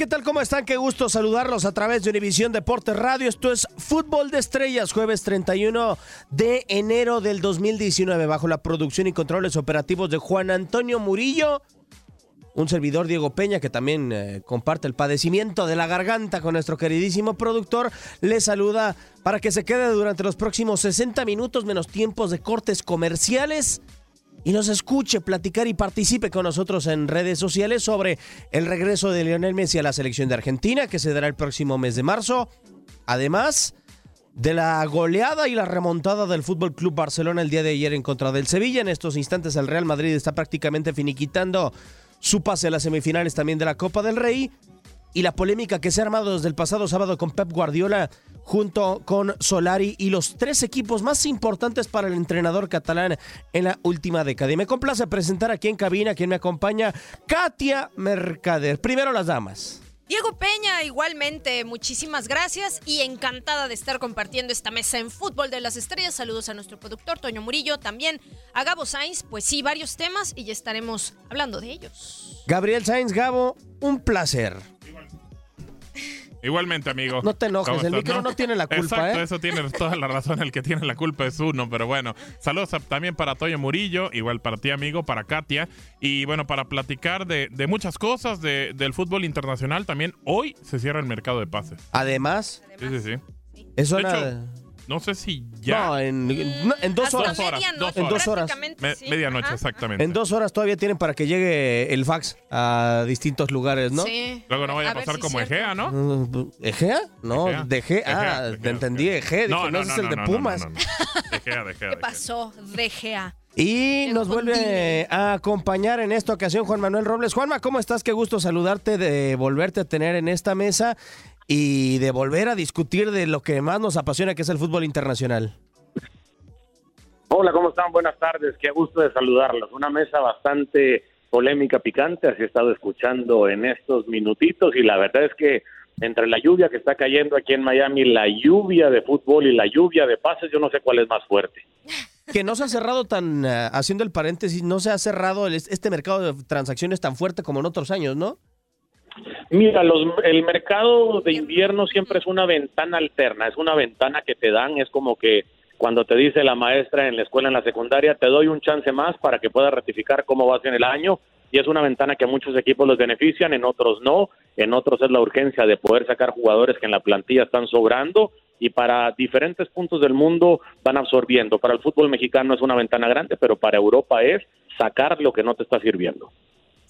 ¿Qué tal? ¿Cómo están? Qué gusto saludarlos a través de Univisión Deportes Radio. Esto es Fútbol de Estrellas, jueves 31 de enero del 2019, bajo la producción y controles operativos de Juan Antonio Murillo. Un servidor Diego Peña, que también eh, comparte el padecimiento de la garganta con nuestro queridísimo productor, le saluda para que se quede durante los próximos 60 minutos menos tiempos de cortes comerciales y nos escuche platicar y participe con nosotros en redes sociales sobre el regreso de Lionel Messi a la selección de Argentina, que se dará el próximo mes de marzo. Además de la goleada y la remontada del Fútbol Club Barcelona el día de ayer en contra del Sevilla. En estos instantes el Real Madrid está prácticamente finiquitando su pase a las semifinales también de la Copa del Rey. Y la polémica que se ha armado desde el pasado sábado con Pep Guardiola junto con Solari y los tres equipos más importantes para el entrenador catalán en la última década. Y me complace presentar aquí en cabina quien me acompaña, Katia Mercader. Primero las damas. Diego Peña, igualmente, muchísimas gracias y encantada de estar compartiendo esta mesa en Fútbol de las Estrellas. Saludos a nuestro productor Toño Murillo, también a Gabo Sainz, pues sí, varios temas y ya estaremos hablando de ellos. Gabriel Sainz, Gabo, un placer. Igualmente, amigo. No te enojes, ¿Cómo el micro no tiene la culpa, Exacto, ¿eh? eso tiene toda la razón. El que tiene la culpa es uno, pero bueno. Saludos a- también para Toyo Murillo, igual para ti, amigo, para Katia. Y bueno, para platicar de, de muchas cosas de- del fútbol internacional, también hoy se cierra el mercado de pases. Además, Sí, sí, sí. es una... no sé si ya. No, en, no, en dos horas. horas, medianoche, dos En dos horas. Me- sí. medianoche, Ajá, exactamente. En dos horas todavía tienen para que llegue el fax a distintos lugares, ¿no? Sí. Luego no vaya a ver pasar si como. Egea, ¿no? Mm, ¿Egea? No, Egea. de Egea. Ah, Egea, te Egea, entendí, Egea. Dije, no, ese es el de no, ¿Qué Pumas. no, no, no. Egea, de Egea, de Egea. pasó? DGA. Y El nos vuelve a acompañar en esta ocasión Juan Manuel Robles. Juanma, ¿cómo estás? Qué gusto saludarte, de volverte a tener en esta mesa y de volver a discutir de lo que más nos apasiona, que es el fútbol internacional. Hola, ¿cómo están? Buenas tardes. Qué gusto de saludarlos. Una mesa bastante polémica picante, así he estado escuchando en estos minutitos y la verdad es que entre la lluvia que está cayendo aquí en Miami, la lluvia de fútbol y la lluvia de pases, yo no sé cuál es más fuerte. Que no se ha cerrado tan, eh, haciendo el paréntesis, no se ha cerrado el- este mercado de transacciones tan fuerte como en otros años, ¿no? Mira, los, el mercado de invierno siempre es una ventana alterna, es una ventana que te dan, es como que cuando te dice la maestra en la escuela, en la secundaria, te doy un chance más para que puedas ratificar cómo vas en el año, y es una ventana que a muchos equipos los benefician, en otros no, en otros es la urgencia de poder sacar jugadores que en la plantilla están sobrando, y para diferentes puntos del mundo van absorbiendo. Para el fútbol mexicano es una ventana grande, pero para Europa es sacar lo que no te está sirviendo.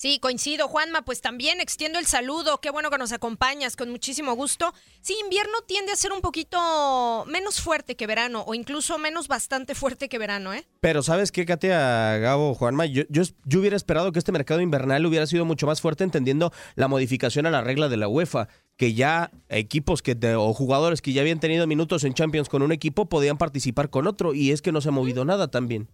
Sí, coincido, Juanma. Pues también extiendo el saludo. Qué bueno que nos acompañas, con muchísimo gusto. Sí, invierno tiende a ser un poquito menos fuerte que verano, o incluso menos bastante fuerte que verano, ¿eh? Pero ¿sabes qué, Katia, Gabo, Juanma? Yo, yo, yo hubiera esperado que este mercado invernal hubiera sido mucho más fuerte entendiendo la modificación a la regla de la UEFA, que ya equipos que de- o jugadores que ya habían tenido minutos en Champions con un equipo podían participar con otro, y es que no se ha movido nada también.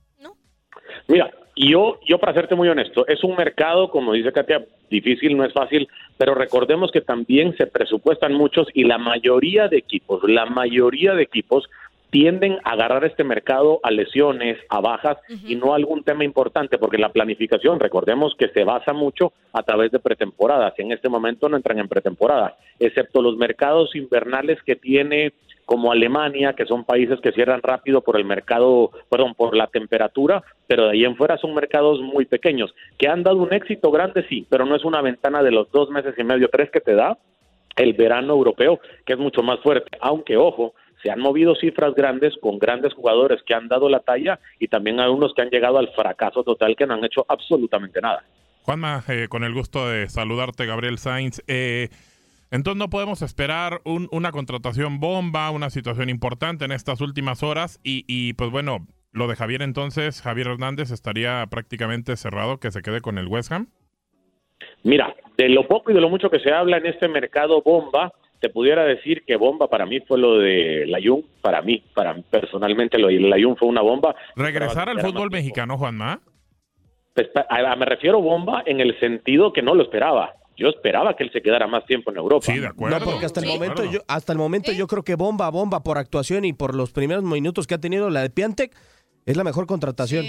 Mira, y yo, yo para serte muy honesto, es un mercado, como dice Katia, difícil, no es fácil, pero recordemos que también se presupuestan muchos y la mayoría de equipos, la mayoría de equipos tienden a agarrar este mercado a lesiones, a bajas y no a algún tema importante, porque la planificación, recordemos que se basa mucho a través de pretemporadas, en este momento no entran en pretemporada, excepto los mercados invernales que tiene como Alemania, que son países que cierran rápido por el mercado, perdón, por la temperatura, pero de ahí en fuera son mercados muy pequeños, que han dado un éxito grande, sí, pero no es una ventana de los dos meses y medio, tres que te da el verano europeo, que es mucho más fuerte, aunque ojo, se han movido cifras grandes con grandes jugadores que han dado la talla y también algunos que han llegado al fracaso total que no han hecho absolutamente nada. Juanma, eh, con el gusto de saludarte, Gabriel Sainz. Eh, entonces no podemos esperar un- una contratación bomba, una situación importante en estas últimas horas y, y, pues bueno, lo de Javier entonces, Javier Hernández estaría prácticamente cerrado que se quede con el West Ham. Mira, de lo poco y de lo mucho que se habla en este mercado bomba, te pudiera decir que bomba para mí fue lo de Layun, para mí, para mí, personalmente lo de Layun fue una bomba. Regresar al fútbol mexicano, Juanma. Pues, a- a- me refiero bomba en el sentido que no lo esperaba. Yo esperaba que él se quedara más tiempo en Europa. Sí, de acuerdo. No, porque hasta el momento, yo, hasta el momento yo creo que bomba, bomba por actuación y por los primeros minutos que ha tenido la de Piantec, es la mejor contratación.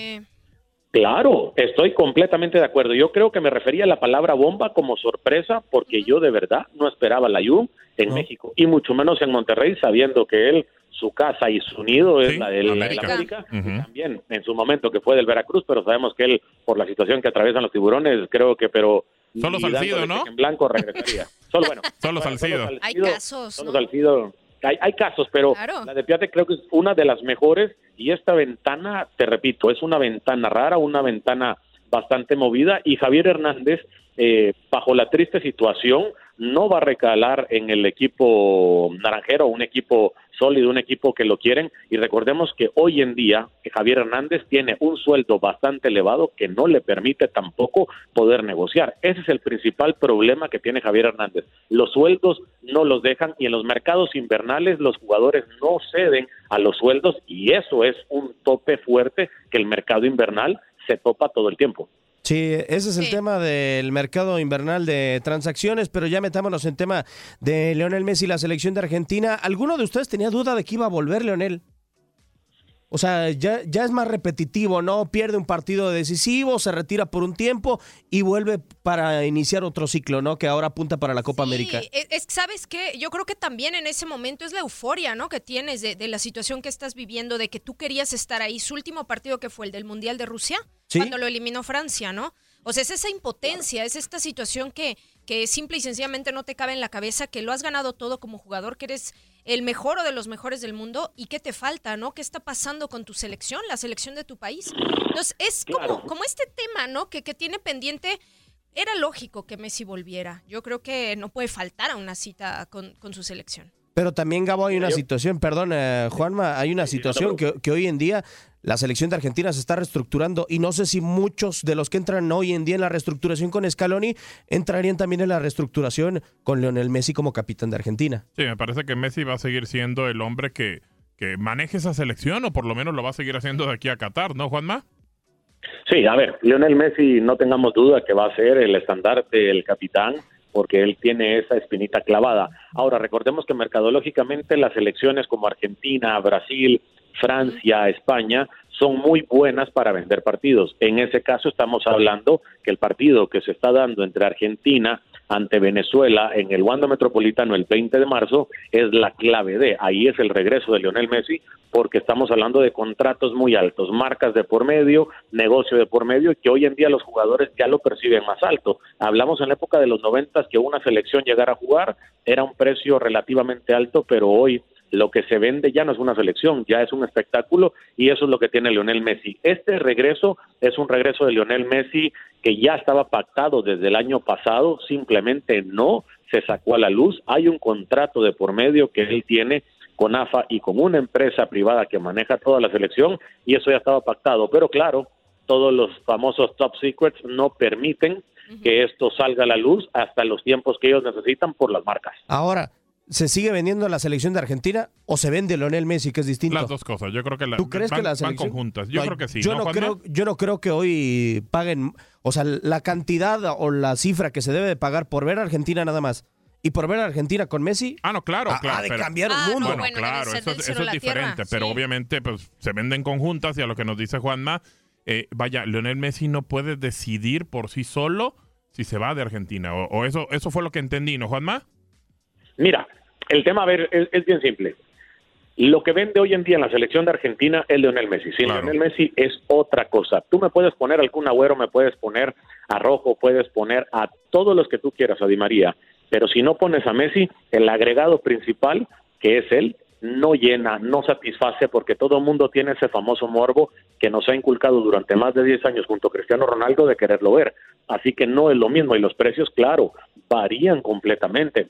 Claro, estoy completamente de acuerdo. Yo creo que me refería a la palabra bomba como sorpresa porque yo de verdad no esperaba la Jun en México y mucho menos en Monterrey sabiendo que él su casa y su nido es Sí, la del América. el América también en su momento que fue del Veracruz, pero sabemos que él por la situación que atraviesan los tiburones creo que pero Solo Salcido, ¿no? En blanco regresaría. Solo bueno. Solo bueno, Salcido. Hay Salcido- casos, solo ¿no? Salcido. Hay, hay casos, pero Claro. la de Piate creo que es una de las mejores y esta ventana, te repito, es una ventana rara, una ventana bastante movida y Javier Hernández, eh, bajo la triste situación, no va a recalar en el equipo naranjero, un equipo sólido, un equipo que lo quieren y recordemos que hoy en día Javier Hernández tiene un sueldo bastante elevado que no le permite tampoco poder negociar. Ese es el principal problema que tiene Javier Hernández. Los sueldos no los dejan y en los mercados invernales los jugadores no ceden a los sueldos y eso es un tope fuerte que el mercado invernal se topa todo el tiempo. Sí, ese es el tema del mercado invernal de transacciones, pero ya metámonos en tema de Leonel Messi y la selección de Argentina. ¿Alguno de ustedes tenía duda de que iba a volver Leonel? O sea, ya, ya es más repetitivo, ¿no? Pierde un partido decisivo, se retira por un tiempo y vuelve para iniciar otro ciclo, ¿no? Que ahora apunta para la Copa América. Sí, es, es- ¿sabes qué? Yo creo que también en ese momento es la euforia, ¿no? Que tienes de, de la situación que estás viviendo, de que tú querías estar ahí. Su último partido que fue el del Mundial de Rusia, Sí. cuando lo eliminó Francia, ¿no? O sea, es esa impotencia, es esta situación que, que simple y sencillamente no te cabe en la cabeza, que lo has ganado todo como jugador, que eres el mejor o de los mejores del mundo y qué te falta, ¿no? ¿Qué está pasando con tu selección, la selección de tu país? Entonces, es como, como este tema, ¿no? Que, que tiene pendiente. Era lógico que Messi volviera. Yo creo que no puede faltar a una cita con, con su selección. Pero también, Gabo, hay una situación, perdón, eh, Juanma, hay una situación que, que hoy en día la selección de Argentina se está reestructurando y no sé si muchos de los que entran hoy en día en la reestructuración con Scaloni entrarían también en la reestructuración con Leonel Messi como capitán de Argentina. Sí, me parece que Messi va a seguir siendo el hombre que, que maneje esa selección o por lo menos lo va a seguir haciendo de aquí a Qatar, ¿no, Juanma? Sí, a ver, Lionel Messi, no tengamos duda que va a ser el estandarte, el capitán, porque él tiene esa espinita clavada. Ahora, recordemos que mercadológicamente las elecciones como Argentina, Brasil, Francia, España, son muy buenas para vender partidos. En ese caso estamos hablando que el partido que se está dando entre Argentina ante Venezuela en el Wanda Metropolitano el 20 de marzo es la clave de, ahí es el regreso de Lionel Messi, porque estamos hablando de contratos muy altos, marcas de por medio, negocio de por medio, que hoy en día los jugadores ya lo perciben más alto. Hablamos en la época de los noventas que una selección llegara a jugar era un precio relativamente alto, pero hoy lo que se vende ya no es una selección, ya es un espectáculo y eso es lo que tiene Lionel Messi. Este regreso es un regreso de Lionel Messi que ya estaba pactado desde el año pasado, simplemente no se sacó a la luz. Hay un contrato de por medio que él tiene con AFA y con una empresa privada que maneja toda la selección y eso ya estaba pactado. Pero claro, todos los famosos top secrets no permiten que esto salga a la luz hasta los tiempos que ellos necesitan por las marcas. Ahora, ¿se sigue vendiendo la selección de Argentina o se vende Lionel Messi, que es distinto? Las dos cosas. Yo creo que la, ¿Tú crees van, que la van selección? conjuntas. Yo No, creo que sí. Yo ¿no, creo, yo no creo que hoy paguen, o sea, la cantidad o la cifra que se debe de pagar por ver a Argentina nada más y por ver a Argentina con Messi. Ah, no, claro, ha- claro. ha de pero- cambiar el mundo. Bueno, claro, eso, es- eso es diferente, pero obviamente pues se venden conjuntas y a lo que nos dice Juanma, eh, vaya, Lionel Messi no puede decidir por sí solo si se va de Argentina, o, o eso, eso fue lo que entendí, ¿no, Juanma? Mira, el tema, a ver, es, es bien simple. Lo que vende hoy en día en la selección de Argentina es Lionel Messi. Sin Lionel Messi es otra cosa. Tú me puedes poner al Kun Agüero, me puedes poner a Rojo, puedes poner a todos los que tú quieras, a Di María. Pero si no pones a Messi, el agregado principal, que es él, no llena, no satisface, porque todo el mundo tiene ese famoso morbo que nos ha inculcado durante más de 10 años junto a Cristiano Ronaldo de quererlo ver. Así que no es lo mismo y los precios, claro, varían completamente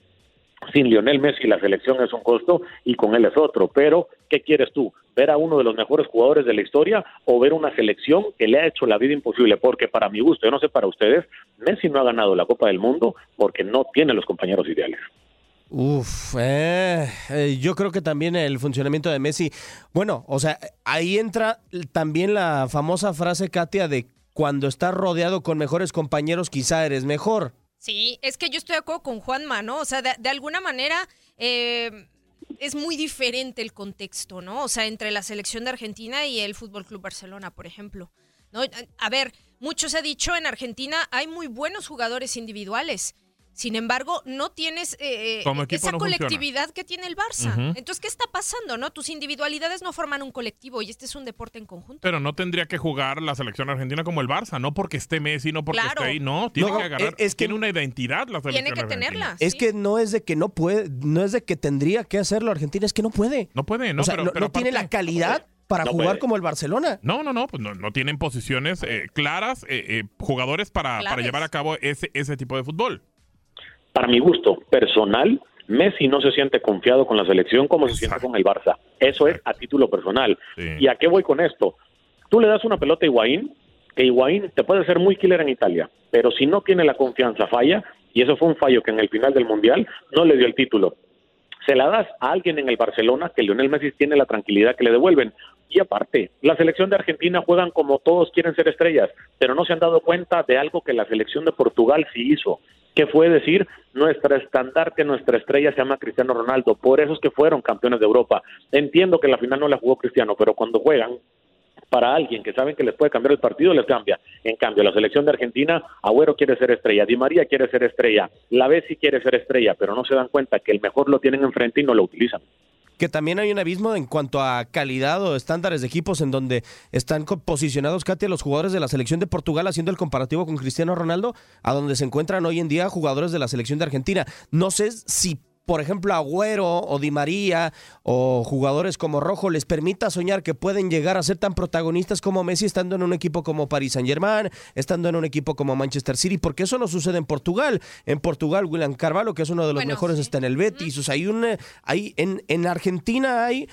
sin Lionel Messi la selección es un costo y con él es otro. Pero, ¿qué quieres tú? ¿Ver a uno de los mejores jugadores de la historia o ver una selección que le ha hecho la vida imposible? Porque para mi gusto, yo no sé para ustedes, Messi no ha ganado la Copa del Mundo porque no tiene los compañeros ideales. Uf, eh, eh, yo creo que también el funcionamiento de Messi. Bueno, o sea, ahí entra también la famosa frase, Katia, de cuando estás rodeado con mejores compañeros, quizá eres mejor. Sí, es que yo estoy de acuerdo con Juanma, ¿no? O sea, de, alguna manera eh, es muy diferente el contexto, ¿no? O sea, entre la selección de Argentina y el Fútbol Club Barcelona, por ejemplo. ¿no? A ver, mucho se ha dicho en Argentina, hay muy buenos jugadores individuales. Sin embargo, no tienes eh, equipo esa no funciona. colectividad que tiene el Barça. Entonces, ¿qué está pasando, no? Tus individualidades no forman un colectivo y este es un deporte en conjunto. Pero no tendría que jugar la selección argentina como el Barça, no porque esté Messi, no porque Claro. esté ahí, no, tiene No, que agarrar, es que- tiene una identidad la selección Tiene que argentina. tenerla. Es que no es de que no puede, no es de que tendría que hacerlo Argentina, es que no puede. No puede, no, o sea, pero- no, pero no tiene la calidad para No jugar puede. como el Barcelona. No, no, no, pues no, no tienen posiciones eh, claras, eh, eh, jugadores para, para llevar a cabo ese, ese tipo de fútbol. Para mi gusto personal, Messi no se siente confiado con la selección como se siente con el Barça. Eso es a título personal. ¿Y a qué voy con esto? Tú le das una pelota a Higuaín, que Higuaín te puede ser muy killer en Italia, pero si no tiene la confianza, falla, y eso fue un fallo que en el final del Mundial no le dio el título. Se la das a alguien en el Barcelona que Lionel Messi tiene la tranquilidad que le devuelven. Y aparte, la selección de Argentina juegan como todos quieren ser estrellas, pero no se han dado cuenta de algo que la selección de Portugal sí hizo, que fue decir, nuestra estandarte, nuestra estrella se llama Cristiano Ronaldo, por eso es que fueron campeones de Europa. Entiendo que la final no la jugó Cristiano, pero cuando juegan para alguien que saben que les puede cambiar el partido, les cambia. En cambio, la selección de Argentina, Agüero quiere ser estrella, Di María quiere ser estrella, La Bessi quiere ser estrella, pero no se dan cuenta que el mejor lo tienen enfrente y no lo utilizan. Que también hay un abismo en cuanto a calidad o estándares de equipos en donde están posicionados, Katia, los jugadores de la selección de Portugal haciendo el comparativo con Cristiano Ronaldo, a donde se encuentran hoy en día jugadores de la selección de Argentina. No sé si, por ejemplo, Agüero o Di María o jugadores como Rojo les permita soñar que pueden llegar a ser tan protagonistas como Messi estando en un equipo como Paris Saint Germain, estando en un equipo como Manchester City, porque eso no sucede en Portugal. En Portugal, William Carvalho, que es uno de los mejores, está en el Betis. O sea, hay un, eh, hay, en, en Argentina hay,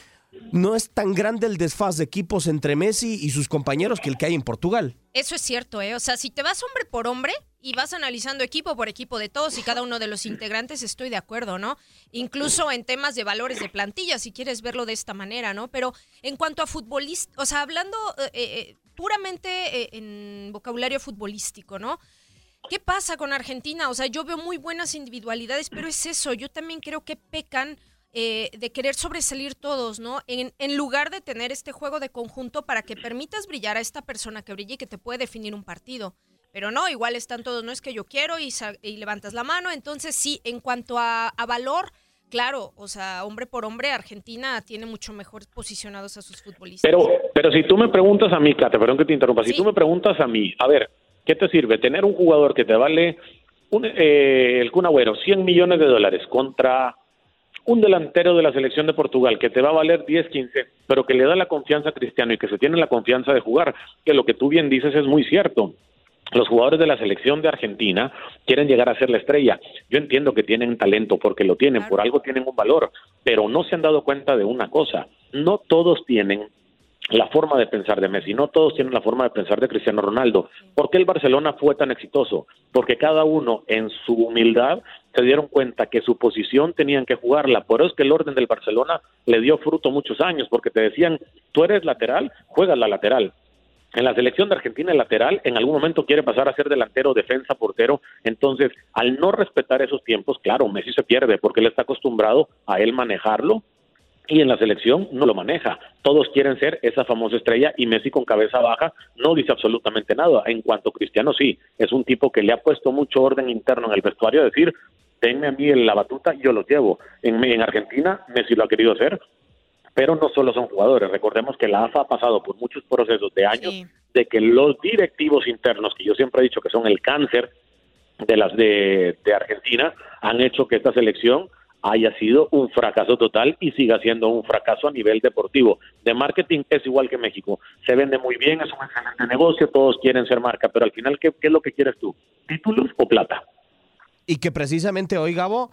no es tan grande el desfaz de equipos entre Messi y sus compañeros que el que hay en Portugal. Eso es cierto, ¿eh? O sea, si te vas hombre por hombre y vas analizando equipo por equipo de todos y cada uno de los integrantes, estoy de acuerdo, ¿no? Incluso en temas de valores de plantilla, si quieres verlo de esta manera, ¿no? Pero en cuanto a futbolista, o sea, hablando eh, eh, puramente eh, en vocabulario futbolístico, ¿no? ¿Qué pasa con Argentina? O sea, yo veo muy buenas individualidades, pero es eso, yo también creo que pecan eh, de querer sobresalir todos, ¿no? En, en, lugar de tener este juego de conjunto para que permitas brillar a esta persona que brille y que te puede definir un partido. Pero no, igual están todos, no es que yo quiero y, y levantas la mano. Entonces sí, en cuanto a, a, valor, claro, o sea, hombre por hombre, Argentina tiene mucho mejor posicionados a sus futbolistas. Pero, pero si tú me preguntas a mí, Cate, perdón que te interrumpa, si tú me preguntas a mí, a ver, ¿qué te sirve? Tener un jugador que te vale un, eh, el Kun Agüero, 100 millones de dólares contra un delantero de la selección de Portugal que te va a valer 10, 15, pero que le da la confianza a Cristiano y que se tiene la confianza de jugar, que lo que tú bien dices es muy cierto. Los jugadores de la selección de Argentina quieren llegar a ser la estrella. Yo entiendo que tienen talento porque lo tienen, por algo tienen un valor, pero no se han dado cuenta de una cosa. No todos tienen la forma de pensar de Messi, no todos tienen la forma de pensar de Cristiano Ronaldo. ¿Por qué el Barcelona fue tan exitoso? Porque cada uno en su humildad se dieron cuenta que su posición tenían que jugarla. Por eso es que el orden del Barcelona le dio fruto muchos años, porque te decían, tú eres lateral, juegas la lateral. En la selección de Argentina el lateral en algún momento quiere pasar a ser delantero, defensa, portero. Entonces, al no respetar esos tiempos, claro, Messi se pierde porque él está acostumbrado a él manejarlo y en la selección no lo maneja. Todos quieren ser esa famosa estrella y Messi con cabeza baja no dice absolutamente nada. En cuanto a Cristiano, sí, es un tipo que le ha puesto mucho orden interno en el vestuario, decir, tenme a mí en la batuta, yo lo llevo. En, en Argentina, Messi lo ha querido hacer, pero no solo son jugadores. Recordemos que la AFA ha pasado por muchos procesos de años de que los directivos internos, que yo siempre he dicho que son el cáncer de las de, de Argentina, han hecho que esta selección haya sido un fracaso total y siga siendo un fracaso a nivel deportivo. De marketing es igual que México. Se vende muy bien, es un excelente negocio, todos quieren ser marca, pero al final, ¿qué, qué es lo que quieres tú? ¿Títulos o plata? Y que precisamente hoy, Gabo,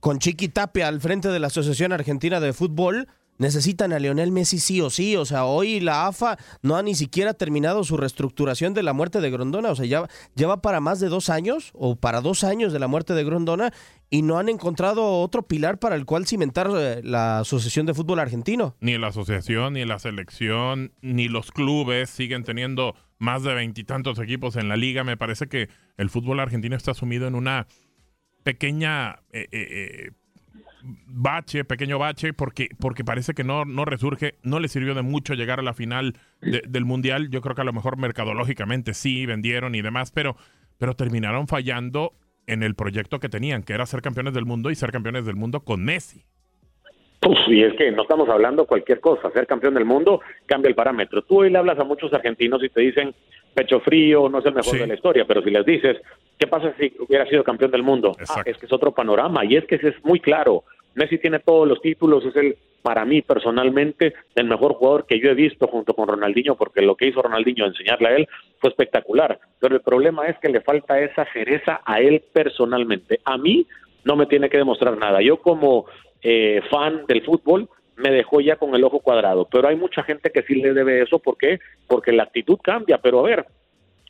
con Chiqui Tapia al frente de la Asociación Argentina de Fútbol, necesitan a Lionel Messi sí o sí. O sea, hoy la AFA no ha ni siquiera terminado su reestructuración de la muerte de Grondona. O sea, ya, ya va para más de dos años o para dos años de la muerte de Grondona y no han encontrado otro pilar para el cual cimentar eh, la Asociación de Fútbol Argentino. Ni la asociación, ni la selección, ni los clubes siguen teniendo más de veintitantos equipos en la liga. Me parece que el fútbol argentino está sumido en una pequeña eh, eh, bache, pequeño bache, porque, porque parece que no, no resurge, no le sirvió de mucho llegar a la final del Mundial. Yo creo que a lo mejor mercadológicamente sí, vendieron y demás, pero, pero terminaron fallando en el proyecto que tenían, que era ser campeones del mundo y ser campeones del mundo con Messi. Uf, y es que no estamos hablando cualquier cosa, ser campeón del mundo cambia el parámetro. Tú hoy le hablas a muchos argentinos y te dicen pecho frío, no es el mejor de la historia, pero si les dices, ¿qué pasa si hubiera sido campeón del mundo? Ah, es que es otro panorama y es que es muy claro. Messi tiene todos los títulos, es el, para mí personalmente, el mejor jugador que yo he visto junto con Ronaldinho, porque lo que hizo Ronaldinho, enseñarle a él, fue espectacular. Pero el problema es que le falta esa cereza a él personalmente. A mí no me tiene que demostrar nada. Yo como eh, fan del fútbol, me dejó ya con el ojo cuadrado. Pero hay mucha gente que sí le debe eso. ¿Por qué? Porque la actitud cambia. Pero a ver,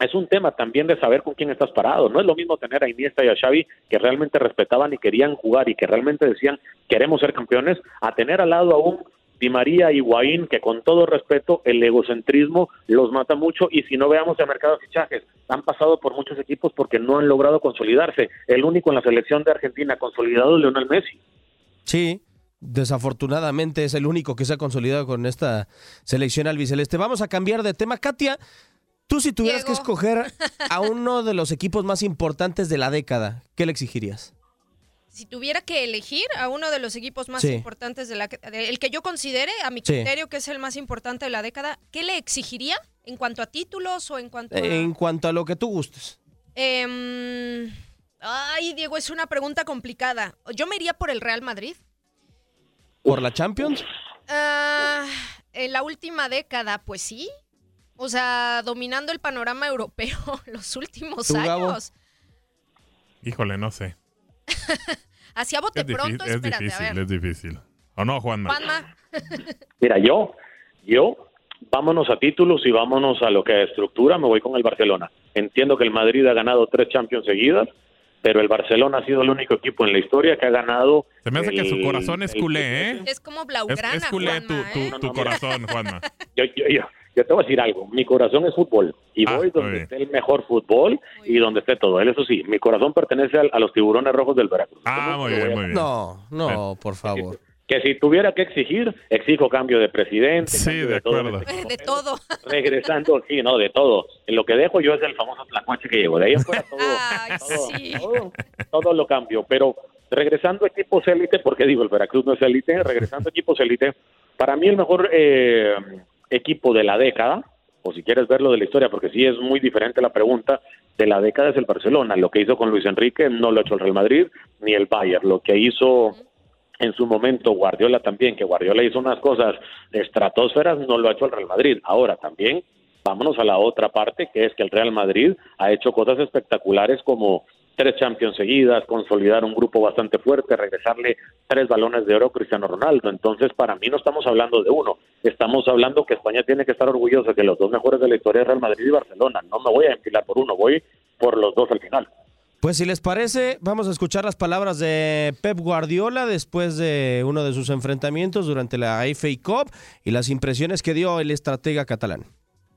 es un tema también de saber con quién estás parado. No es lo mismo tener a Iniesta y a Xavi que realmente respetaban y querían jugar y que realmente decían queremos ser campeones, a tener al lado a un Di María y Higuaín que con todo respeto el egocentrismo los mata mucho y si no veamos el mercado de fichajes, han pasado por muchos equipos porque no han logrado consolidarse. El único en la selección de Argentina consolidado es Lionel Messi. Sí, desafortunadamente es el único que se ha consolidado con esta selección albiceleste. Vamos a cambiar de tema. Katia, Tú si tuvieras que escoger a uno de los equipos más importantes de la década, ¿qué le exigirías? Si tuviera que elegir a uno de los equipos más importantes de la el que yo considere a mi criterio que es el más importante de la década, ¿qué le exigiría en cuanto a títulos o en cuanto a... En cuanto a lo que tú gustes. Em, ay, Diego, es una pregunta complicada. Yo me iría por el Real Madrid. ¿Por la Champions? Ah, en la última década, pues sí. O sea, dominando el panorama europeo los últimos años. Híjole, no sé. Hacia bote pronto, es difícil, es difícil. ¿O no, Juanma? Juanma. Mira, yo, yo, vámonos a títulos y vámonos a lo que es estructura, me voy con el Barcelona. Entiendo que el Madrid ha ganado tres Champions seguidas, pero el Barcelona ha sido el único equipo en la historia que ha ganado. Se me hace que su corazón es culé, ¿eh? Es como Blaugrana. Es, es culé tu, tu, ¿eh? tu corazón, Juanma. Yo, yo, yo, yo te voy a decir algo, mi corazón es fútbol y Ah, voy donde esté el mejor fútbol y donde esté todo. Él, eso sí, mi corazón pertenece a, los tiburones rojos del Veracruz. Ah, muy bien, muy bien. No, no, por favor. Que si tuviera que exigir, exijo cambio de presidente. Sí, de todo acuerdo. en este equipo. De todo. Regresando, sí, no, de todo. Lo que dejo yo es el famoso tlacuache que llevo. De ahí en fuera todo, Ay, todo, sí. todo, todo lo cambio. Pero regresando a equipos élite, porque digo, el Veracruz no es élite, regresando a equipos élite, para mí el mejor eh, equipo de la década, o si quieres verlo de la historia, porque sí es muy diferente la pregunta, de la década es el Barcelona. Lo que hizo con Luis Enrique no lo ha hecho el Real Madrid ni el Bayern. Lo que hizo en su momento Guardiola también, que Guardiola hizo unas cosas estratosferas, no lo ha hecho el Real Madrid. Ahora también, vámonos a la otra parte, que es que el Real Madrid ha hecho cosas espectaculares como tres Champions seguidas, consolidar un grupo bastante fuerte, regresarle tres balones de oro a Cristiano Ronaldo. Entonces, para mí no estamos hablando de uno, estamos hablando que España tiene que estar orgullosa que los dos mejores de la historia es Real Madrid y Barcelona. No me voy a enfilar por uno, voy por los dos al final. Pues si les parece, vamos a escuchar las palabras de Pep Guardiola después de uno de sus enfrentamientos durante la FA Cup y las impresiones que dio el estratega catalán.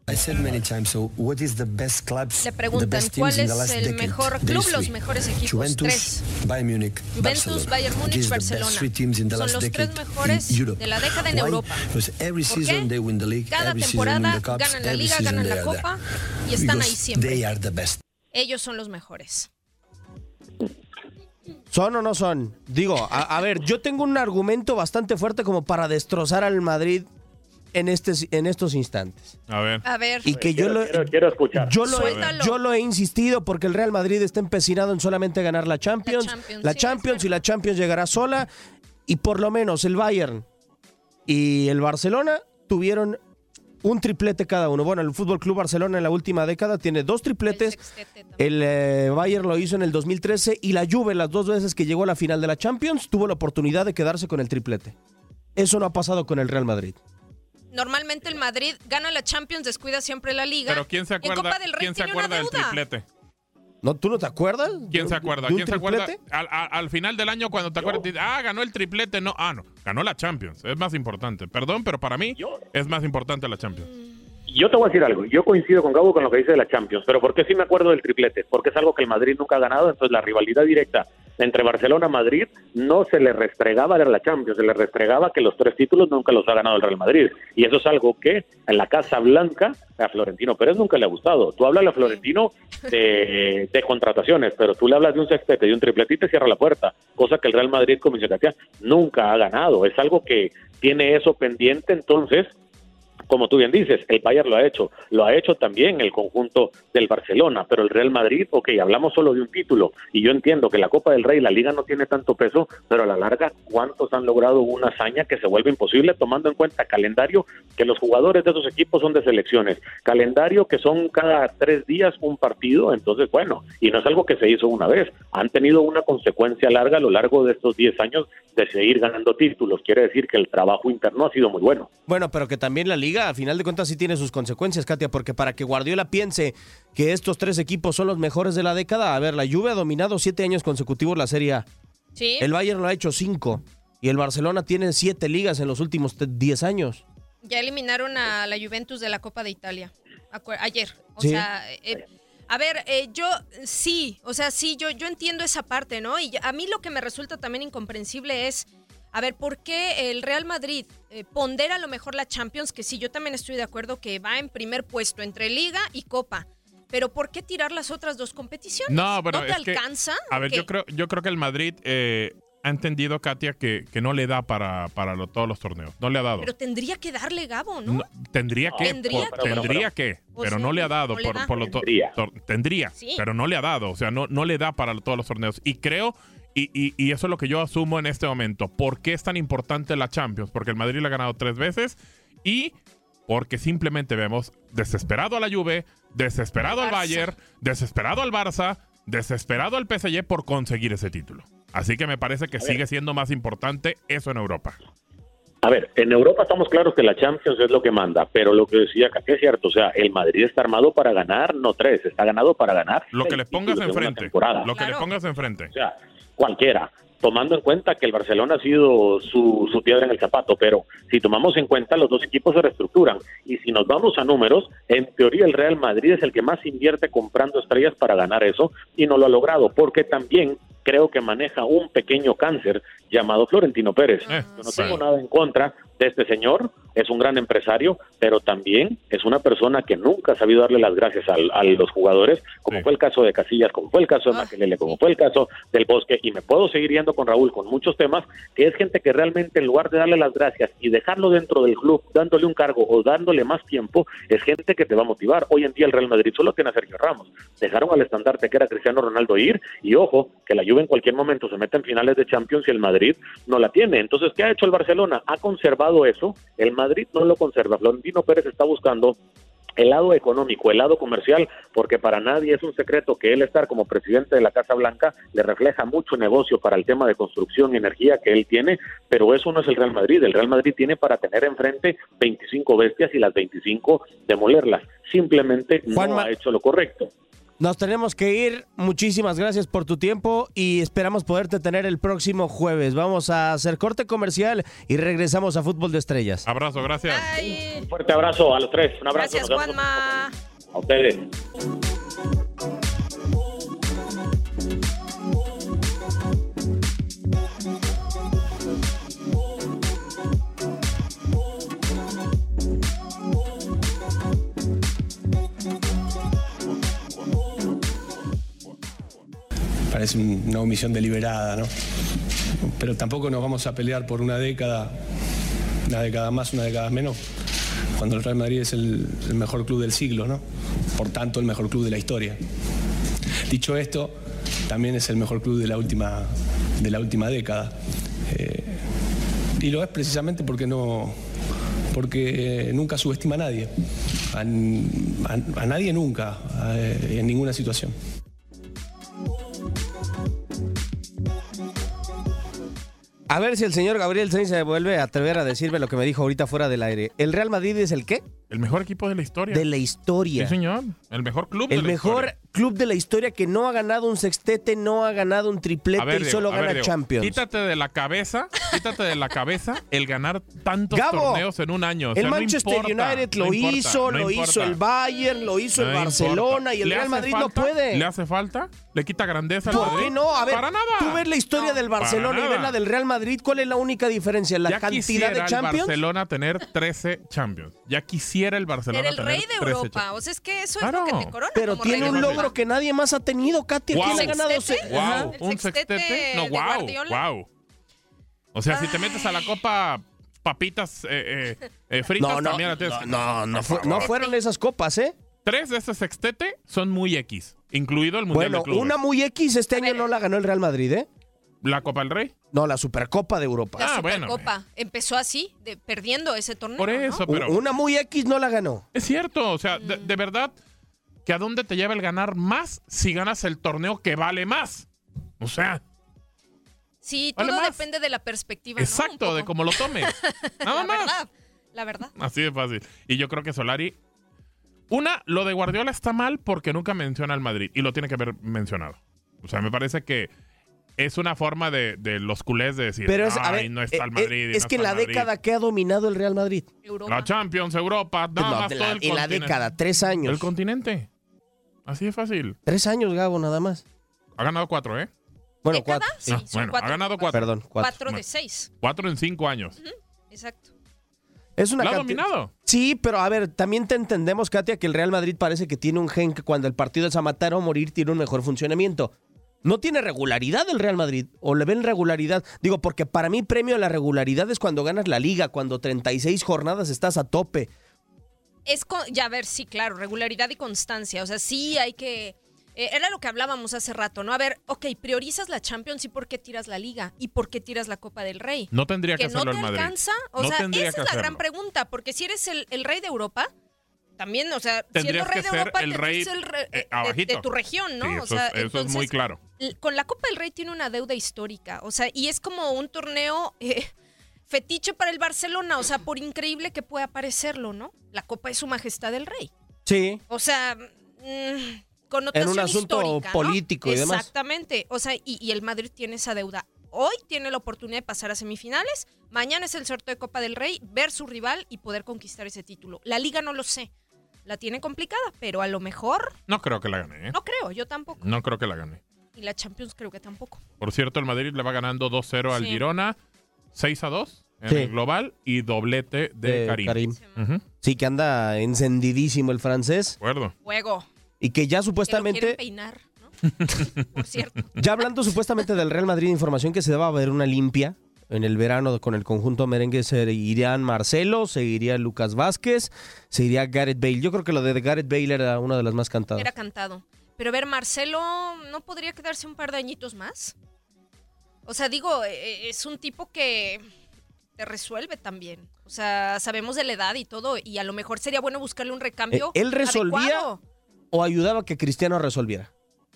I said many times, so what is the best clubs, Le the preguntan best cuál teams in the es last el decade? mejor There club, los mejores equipos. Juventus, Tres. Bayern Munich, Juventus, Barcelona. Bayern Múnich, Barcelona. best three teams in the Son last los decade tres mejores de la década en Why? Europa. Because every ¿Por season qué? they win the league, Cada every season win temporada the cups, ganan la every liga, season ganan they la copa y están ahí siempre. They are the best. Ellos son los mejores. ¿Son o no son? Digo, a, a ver, yo tengo un argumento bastante fuerte como para destrozar al Madrid en, este, en estos instantes. A ver. A ver. Y que yo Quiero, lo, quiero, quiero escuchar. yo lo, yo lo he insistido porque el Real Madrid está empecinado en solamente ganar la Champions. La Champions, La sí, Champions es y la Champions llegará sola. Y por lo menos el Bayern y el Barcelona tuvieron un triplete cada uno. Bueno, el Fútbol Club Barcelona en la última década tiene dos tripletes. El eh, Bayern lo hizo en el 2013 y la Juve las dos veces que llegó a la final de la Champions tuvo la oportunidad de quedarse con el triplete. Eso no ha pasado con el Real Madrid. Normalmente el Madrid gana la Champions, descuida siempre la liga. Pero ¿quién se en acuerda, Copa del Rey ¿quién se acuerda del triplete? ¿No, ¿Tú no te acuerdas? ¿Quién se acuerda? ¿Quién se acuerda? triplete? Al, al- al final del año cuando te acuerdas, dices, ah, ganó el triplete. No, ah, no, ganó la Champions. Es más importante. Perdón, pero para mí Yo- es más importante la Champions. Yo te voy a decir algo. Yo coincido con Gabo con lo que dice de la Champions, pero ¿por qué sí me acuerdo del triplete? Porque es algo que el Madrid nunca ha ganado, entonces la rivalidad directa entre Barcelona y Madrid no se le restregaba a la Champions, se le restregaba que los tres títulos nunca los ha ganado el Real Madrid. Y eso es algo que en la Casa Blanca a Florentino Pérez nunca le ha gustado. Tú hablas a Florentino de, contrataciones, pero tú le hablas de un sextete, de un triplete y cierra la puerta, cosa que el Real Madrid, como Katia, nunca ha ganado. Es algo que tiene eso pendiente, entonces como tú bien dices, el Bayern lo ha hecho, lo ha hecho también el conjunto del Barcelona, pero el Real Madrid, ok, hablamos solo de un título, y yo entiendo que la Copa del Rey, la Liga no tiene tanto peso, pero a la larga, ¿cuántos han logrado una hazaña que se vuelve imposible tomando en cuenta calendario que los jugadores de esos equipos son de selecciones, calendario que son cada tres días un partido, entonces bueno, y no es algo que se hizo una vez, han tenido una consecuencia larga a lo largo de estos 10 años de seguir ganando títulos, quiere decir que el trabajo interno ha sido muy bueno. Bueno, pero que también la liga, a final de cuentas, sí tiene sus consecuencias, Katia, porque para que Guardiola piense que estos tres equipos son los mejores de la década, a ver, la Juve ha dominado siete años consecutivos la Serie A. Sí. El Bayern lo ha hecho cinco. Y el Barcelona tiene siete ligas en los últimos diez años. Ya eliminaron a la Juventus de la Copa de Italia ayer. O Sí. sea, eh, a ver, eh, yo sí, o sea, sí, yo, yo entiendo esa parte, ¿no? Y a mí lo que me resulta también incomprensible es, a ver, ¿por qué el Real Madrid eh, pondera a lo mejor la Champions? Que sí, yo también estoy de acuerdo que va en primer puesto entre Liga y Copa. Pero ¿por qué tirar las otras dos competiciones? No, pero te es que- alcanza? A ¿O ver, yo creo, yo creo que el Madrid eh, ha entendido, Katia, que, que no le da para, para lo- todos los torneos. No le ha dado. Pero tendría que darle Gabo, ¿no? No, tendría que, Tendría por- que. tendría que, pero sea, no le ha dado no le por, da. por lo Tendría. tor- tendría, Sí. pero no le ha dado, o sea, no, no le da para todos los torneos. Y creo, y, y- y eso es lo que yo asumo en este momento, ¿por qué es tan importante la Champions? Porque el Madrid la ha ganado tres veces y porque simplemente vemos desesperado a la Juve, desesperado al. Bayern, desesperado al Barça, desesperado al PSG por conseguir ese título. Así que me parece que sigue siendo más importante eso en Europa. A ver, en Europa estamos claros que la Champions es lo que manda, pero lo que decía Katia es cierto, o sea, el Madrid está armado para ganar, no tres, está ganado para ganar. Lo que les pongas enfrente. Lo que Claro. pongas enfrente. O sea, cualquiera. tomando en cuenta que el Barcelona ha sido su, su piedra en el zapato, pero si tomamos en cuenta los dos equipos se reestructuran y si nos vamos a números, en teoría el Real Madrid es el que más invierte comprando estrellas para ganar eso y no lo ha logrado, porque también creo que maneja un pequeño cáncer llamado Florentino Pérez. Eh, Yo no sí. tengo nada en contra de este señor, es un gran empresario, pero también es una persona que nunca ha sabido darle las gracias al- a, los jugadores, como fue el caso de Casillas, como fue el caso de Maquelele, como fue el caso del Bosque, y me puedo seguir yendo con Raúl con muchos temas, que es gente que realmente en lugar de darle las gracias y dejarlo dentro del club, dándole un cargo o dándole más tiempo, es gente que te va a motivar. Hoy en día el Real Madrid solo tiene a Sergio Ramos, dejaron al estandarte que era Cristiano Ronaldo ir, y ojo, que la Juve en cualquier momento se mete en finales de Champions y el Madrid no la tiene. Entonces, ¿qué ha hecho el Barcelona? Ha conservado eso, el Madrid no lo conserva. Florentino Pérez está buscando el lado económico, el lado comercial, porque para nadie es un secreto que él estar como presidente de la Casa Blanca le refleja mucho negocio para el tema de construcción y energía que él tiene, pero eso no es el Real Madrid. El Real Madrid tiene para tener enfrente 25 bestias y las 25 demolerlas. Simplemente no ha hecho lo correcto. Nos tenemos que ir. Muchísimas gracias por tu tiempo y esperamos poderte tener el próximo jueves. Vamos a hacer corte comercial y regresamos a Fútbol de Estrellas. Abrazo, gracias. Un fuerte abrazo a los tres. Un abrazo. Gracias. Juanma. A ustedes. Parece un- una omisión deliberada, ¿no? Pero tampoco nos vamos a pelear por una década, una década más, una década menos, cuando el Real Madrid es el, mejor club del siglo, ¿no? Por tanto, el mejor club de la historia. Dicho esto, también es el mejor club de la última, de la última década. Eh, y lo es precisamente porque no porque nunca subestima a nadie. A, a- a nadie nunca, eh, en ninguna situación. A ver si el señor Gabriel Sainz se vuelve a atrever a decirme lo que me dijo ahorita fuera del aire. ¿El Real Madrid es el qué? El mejor equipo de la historia. De la historia. Sí, señor. El mejor club de El la mejor historia. Club de la historia que no ha ganado un sextete, no ha ganado un triplete ver, y Diego, solo ver, gana Diego, Champions. Quítate de la cabeza, quítate de la cabeza el ganar tantos Gabo, torneos en un año. O sea, el no Manchester importa, United no lo importa, hizo, no lo importa. hizo el Bayern, lo hizo el Barcelona importa. y el ¿Le Real Madrid no puede. ¿Le hace falta? ¿Le quita grandeza al ¿Por Madrid? qué no? A ver, Para nada. tú ves la historia del Barcelona y ves la del Real Madrid, ¿cuál es la única diferencia? La ya cantidad quisiera de el Champions. Barcelona tener 13 Champions. Ya quisiera el Barcelona Ser el tener rey de 13 Europa. Champions. O sea, es que eso Claro. es lo que te corona. Pero como tiene un Europa. Logro que nadie más ha tenido, Katia. ¿Quién ha ganado? Wow, El un sextete sextete. No, de wow, Guardiola. wow. O sea, si te metes a la copa papitas eh, eh, eh, fritas, No, no, también la tienes no, no, no, fueron esas copas, ¿eh? Tres de ese sextete son muy X, incluido el Mundial Bueno, de Clubes. una muy X este año no la ganó el Real Madrid, ¿eh? ¿La Copa del Rey? No, la Supercopa de Europa. La Ah, bueno, Supercopa empezó así, de, perdiendo ese torneo. Por ¿no? eso, pero... Una muy X no la ganó. Es cierto, o sea, de, de verdad, que a dónde te lleva el ganar más si ganas el torneo que vale más. O sea, Sí, Vale todo más. depende de la perspectiva. exacto, de cómo lo tomes. Nada la más. verdad, la verdad. Así de fácil. Y yo creo que Solari. Una, lo de Guardiola está mal porque nunca menciona al Madrid y lo tiene que haber mencionado. O sea, me parece que es una forma de, de los culés de decir, Pero es, a "Ay, ver, no está el eh, Madrid. y es no que la el Madrid". década que ha dominado el Real Madrid. Europa. La Champions, Europa, nada No, más de todo la- el en la década, tres años. El continente. Así de fácil. Tres años, Gabo, nada más. Ha ganado cuatro, ¿eh? Bueno, cuatro. Sí, Ah, bueno, cuatro. ha ganado cuatro. Perdón, cuatro. Cuatro de seis. Cuatro en cinco años. Exacto. Es una ¿Lo ha dominado? Sí, pero a ver, también te entendemos, Katia, que el Real Madrid parece que tiene un gen que cuando el partido es a matar o morir tiene un mejor funcionamiento. No tiene regularidad el Real Madrid, o le ven regularidad. Digo, porque para mí premio a la regularidad es cuando ganas la liga, cuando 36 jornadas estás a tope. Es con, ya a ver, sí, claro, regularidad y constancia. O sea, sí hay que. eh, era lo que hablábamos hace rato, ¿no? A ver, ok, priorizas la Champions y por qué tiras la Liga y por qué tiras la Copa del Rey. No tendría que, que no te el Madrid. alcanza. O no sea, esa es la gran pregunta, porque si eres el, el rey de Europa, también, o sea, Tendrías siendo rey que de ser Europa, el rey, el re- eh, de- de, tu región, ¿no? Sí, o eso sea, es- eso es entonces, muy claro. Con la Copa del Rey tiene una deuda histórica, o sea, y es como un torneo eh, fetiche para el Barcelona, o sea, por increíble que pueda parecerlo, ¿no? La Copa es su majestad el rey. Sí. O sea, mm, connotación En un asunto histórica, ¿no? político y demás. Exactamente. O sea, y, y el Madrid tiene esa deuda hoy tiene la oportunidad de pasar a semifinales, mañana es el sorteo de Copa del Rey, ver su rival y poder conquistar ese título. La liga no lo sé, la tiene complicada, pero a lo mejor No creo que la gane, ¿eh? no creo, yo tampoco. No creo que la gane. Y la Champions creo que tampoco. Por cierto, el Madrid le va ganando 2-0 al Sí. Girona, 6-2 en Sí. el global y doblete de, De Karim. Sí, que anda encendidísimo el francés de acuerdo. Juego. y que ya Que lo quieren supuestamente, peinar, ¿no? Por cierto. ya hablando supuestamente del Real Madrid, información que se va a ver una limpia en el verano con el conjunto merengue, se irían Marcelo, se iría Lucas Vázquez, se iría Gareth Bale. Yo creo que lo de Gareth Bale era una de las más cantadas. Era cantado. Pero a ver, Marcelo, ¿no podría quedarse un par de añitos más? O sea, digo, eh, es un tipo que te resuelve también. O sea, sabemos de la edad y todo, y a lo mejor sería bueno buscarle un recambio. Eh, él resolvía adecuado. o ayudaba a que Cristiano resolviera.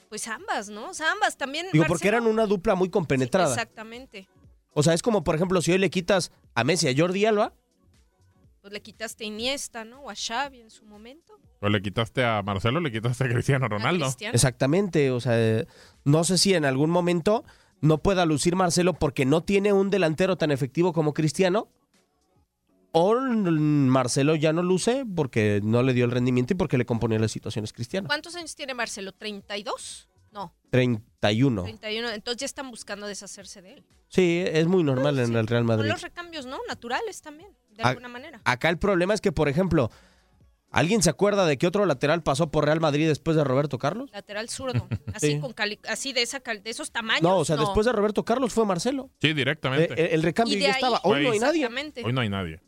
Pues ambas, ¿no? O sea, ambas también. Digo, porque eran una dupla muy compenetrada. Exactamente. O sea, es como, por ejemplo, si hoy le quitas a Messi a Jordi Alba, Pues le quitaste a Iniesta, ¿no? O a Xavi en su momento. Pues le quitaste a Marcelo, le quitaste a Cristiano Ronaldo. Cristiano. exactamente, o sea, eh, no sé si en algún momento no pueda lucir Marcelo porque no tiene un delantero tan efectivo como Cristiano, o Marcelo ya no luce porque no le dio el rendimiento y porque le componía las situaciones Cristiano. ¿Cuántos años tiene Marcelo? ¿32? No, 31. 31. Entonces ya están buscando deshacerse de él. Sí, es muy normal en el Real Madrid. los recambios, ¿no? Naturales también, de Ah, alguna manera. Acá el problema es que, por ejemplo, ¿alguien se acuerda de que otro lateral pasó por Real Madrid después de Roberto Carlos? Lateral zurdo. Así, Sí. con cali- así de, esa cal- de esos tamaños. No, o sea, después de Roberto Carlos fue Marcelo. Sí, Eh, directamente. El, el recambio ya ahí- estaba. Hoy no hay nadie. Exactamente. Hoy no hay nadie.